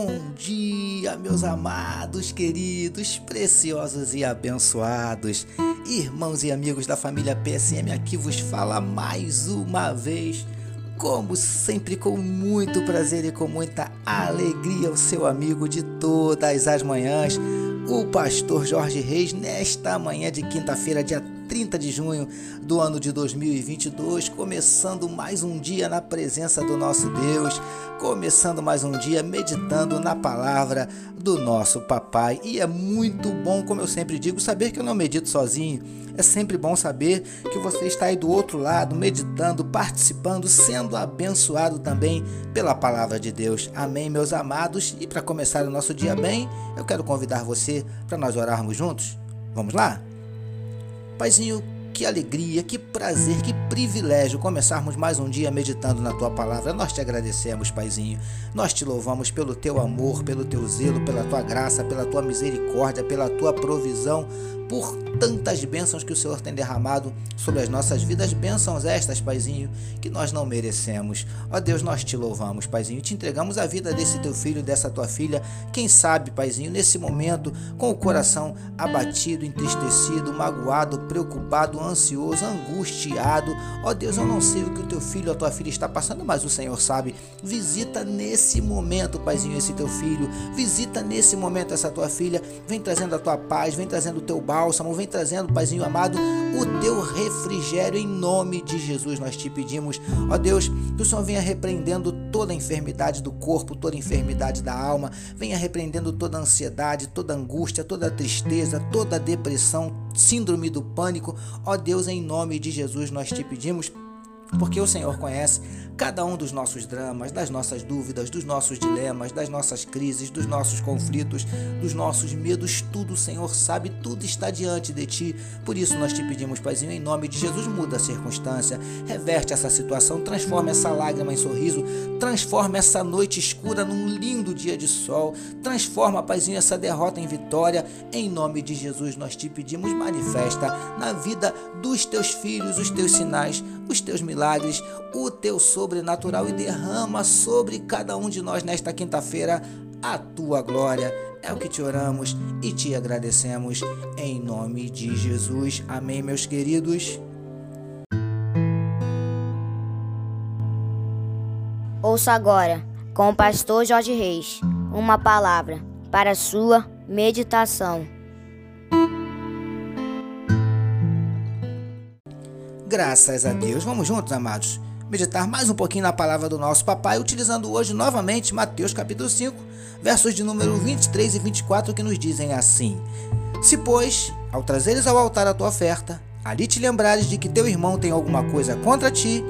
Bom dia, meus amados, queridos, preciosos e abençoados, irmãos e amigos da família PSM, aqui vos fala mais uma vez, como sempre, com muito prazer e com muita alegria, o seu amigo de todas as manhãs, o pastor Jorge Reis, nesta manhã de quinta-feira, dia 30 de junho do ano de 2022, começando mais um dia na presença do nosso Deus, começando mais um dia meditando na palavra do nosso papai. E é muito bom, como eu sempre digo, saber que eu não medito sozinho. É sempre bom saber que você está aí do outro lado, meditando, participando, sendo abençoado também pela palavra de Deus. Amém, meus amados. E para começar o nosso dia bem, eu quero convidar você para nós orarmos juntos. Vamos lá? Paizinho, que alegria, que prazer, que privilégio começarmos mais um dia meditando na tua palavra. Nós te agradecemos, Paizinho. Nós te louvamos pelo teu amor, pelo teu zelo, pela tua graça, pela tua misericórdia, pela tua provisão, por tantas bênçãos que o Senhor tem derramado sobre as nossas vidas, bênçãos estas, Paizinho, que nós não merecemos. Ó Deus, nós te louvamos, Paizinho, te entregamos a vida desse teu filho, dessa tua filha. Quem sabe, Paizinho, nesse momento, com o coração abatido, entristecido, magoado, preocupado, ansioso, angustiado. Ó Deus, eu não sei o que o teu filho a tua filha está passando, mas o Senhor sabe. Visita nesse momento, Paizinho, esse teu filho. Visita nesse momento essa tua filha. Vem trazendo a tua paz, vem trazendo o teu bar bálsamo, vem trazendo, Paizinho amado, o teu refrigério em nome de Jesus. Nós te pedimos, ó Deus, que o Senhor venha repreendendo toda a enfermidade do corpo, toda enfermidade da alma, venha repreendendo toda ansiedade, toda angústia, toda tristeza, toda depressão, síndrome do pânico. Ó Deus, em nome de Jesus, nós te pedimos porque o Senhor conhece cada um dos nossos dramas, das nossas dúvidas, dos nossos dilemas, das nossas crises, dos nossos conflitos, dos nossos medos, tudo o Senhor sabe, tudo está diante de ti. Por isso nós te pedimos, Paizinho, em nome de Jesus, muda a circunstância, reverte essa situação, transforma essa lágrima em sorriso, transforma essa noite escura num lindo dia de sol, transforma, Paizinho, essa derrota em vitória. Em nome de Jesus nós te pedimos, manifesta na vida dos teus filhos os teus sinais, os teus milagres, o teu sobrenatural e derrama sobre cada um de nós nesta quinta-feira a tua glória. É o que te oramos e te agradecemos em nome de Jesus. Amém, meus queridos. Ouça agora, com o pastor Jorge Reis, uma palavra para sua meditação. Graças a Deus. Vamos juntos, amados, meditar mais um pouquinho na palavra do nosso papai, utilizando hoje novamente Mateus capítulo 5, versos de número 23 e 24, que nos dizem assim: Se, pois, ao trazeres ao altar a tua oferta, ali te lembrares de que teu irmão tem alguma coisa contra ti,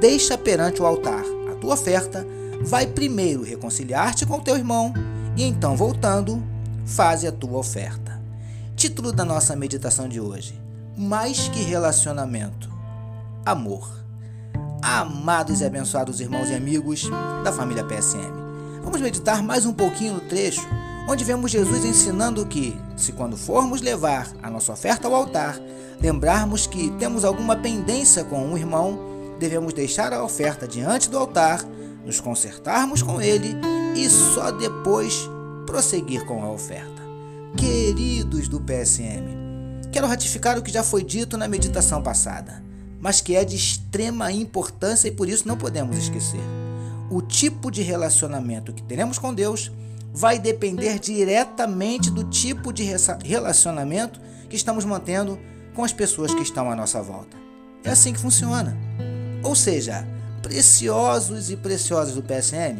deixa perante o altar a tua oferta, vai primeiro reconciliar-te com teu irmão, e então, voltando, faze a tua oferta. Título da nossa meditação de hoje: Mais que relacionamento amor. Amados e abençoados irmãos e amigos da família PSM, vamos meditar mais um pouquinho no trecho onde vemos Jesus ensinando que, se quando formos levar a nossa oferta ao altar, lembrarmos que temos alguma pendência com um irmão, devemos deixar a oferta diante do altar, nos consertarmos com ele e só depois prosseguir com a oferta. Queridos do PSM, quero ratificar o que já foi dito na meditação passada mas que é de extrema importância e por isso não podemos esquecer. O tipo de relacionamento que teremos com Deus vai depender diretamente do tipo de relacionamento que estamos mantendo com as pessoas que estão à nossa volta. É assim que funciona. Ou seja, preciosos e preciosas do PSN,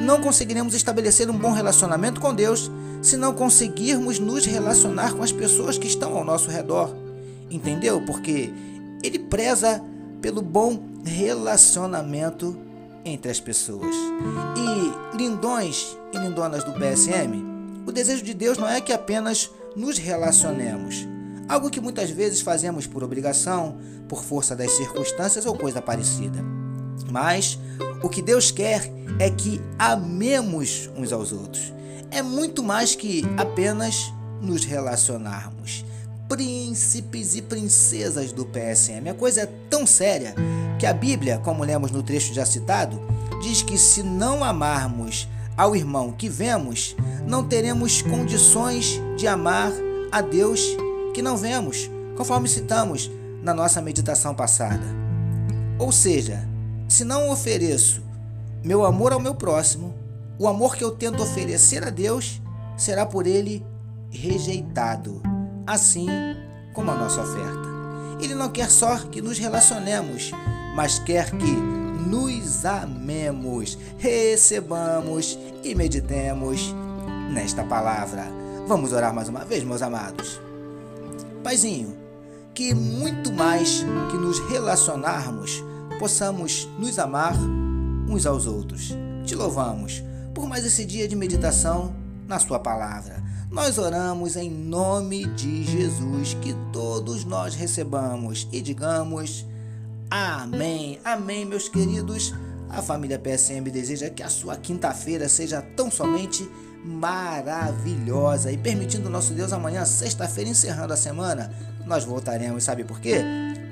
não conseguiremos estabelecer um bom relacionamento com Deus se não conseguirmos nos relacionar com as pessoas que estão ao nosso redor. Entendeu? Porque ele preza pelo bom relacionamento entre as pessoas. E lindões e lindonas do PSM, o desejo de Deus não é que apenas nos relacionemos, algo que muitas vezes fazemos por obrigação, por força das circunstâncias ou coisa parecida. Mas o que Deus quer é que amemos uns aos outros. É muito mais que apenas nos relacionarmos príncipes e princesas do PSM. A coisa é tão séria que a Bíblia, como lemos no trecho já citado, diz que se não amarmos ao irmão que vemos, não teremos condições de amar a Deus que não vemos, conforme citamos na nossa meditação passada. Ou seja, se não ofereço meu amor ao meu próximo, o amor que eu tento oferecer a Deus será por ele rejeitado, assim como a nossa oferta. Ele não quer só que nos relacionemos, mas quer que nos amemos, recebamos e meditemos nesta palavra. Vamos orar mais uma vez, meus amados. Paizinho, que muito mais que nos relacionarmos, possamos nos amar uns aos outros. Te louvamos por mais esse dia de meditação na Sua palavra. Nós oramos em nome de Jesus, que todos nós recebamos e digamos amém. Amém, meus queridos. A família PSM deseja que a sua quinta-feira seja tão somente maravilhosa e permitindo nosso Deus amanhã, sexta-feira, encerrando a semana, nós voltaremos. Sabe por quê?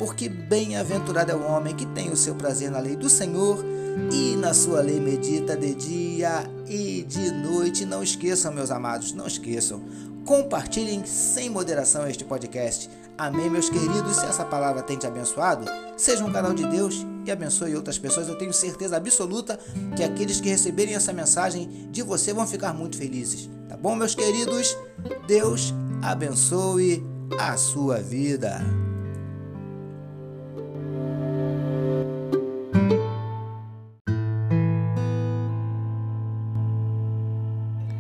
Porque bem-aventurado é o homem que tem o seu prazer na lei do Senhor e na sua lei medita de dia e de noite. Não esqueçam, meus amados, não esqueçam. Compartilhem sem moderação este podcast. Amém, meus queridos. Se essa palavra tem te abençoado, seja um canal de Deus e abençoe outras pessoas. Eu tenho certeza absoluta que aqueles que receberem essa mensagem de você vão ficar muito felizes. Tá bom, meus queridos? Deus abençoe a sua vida.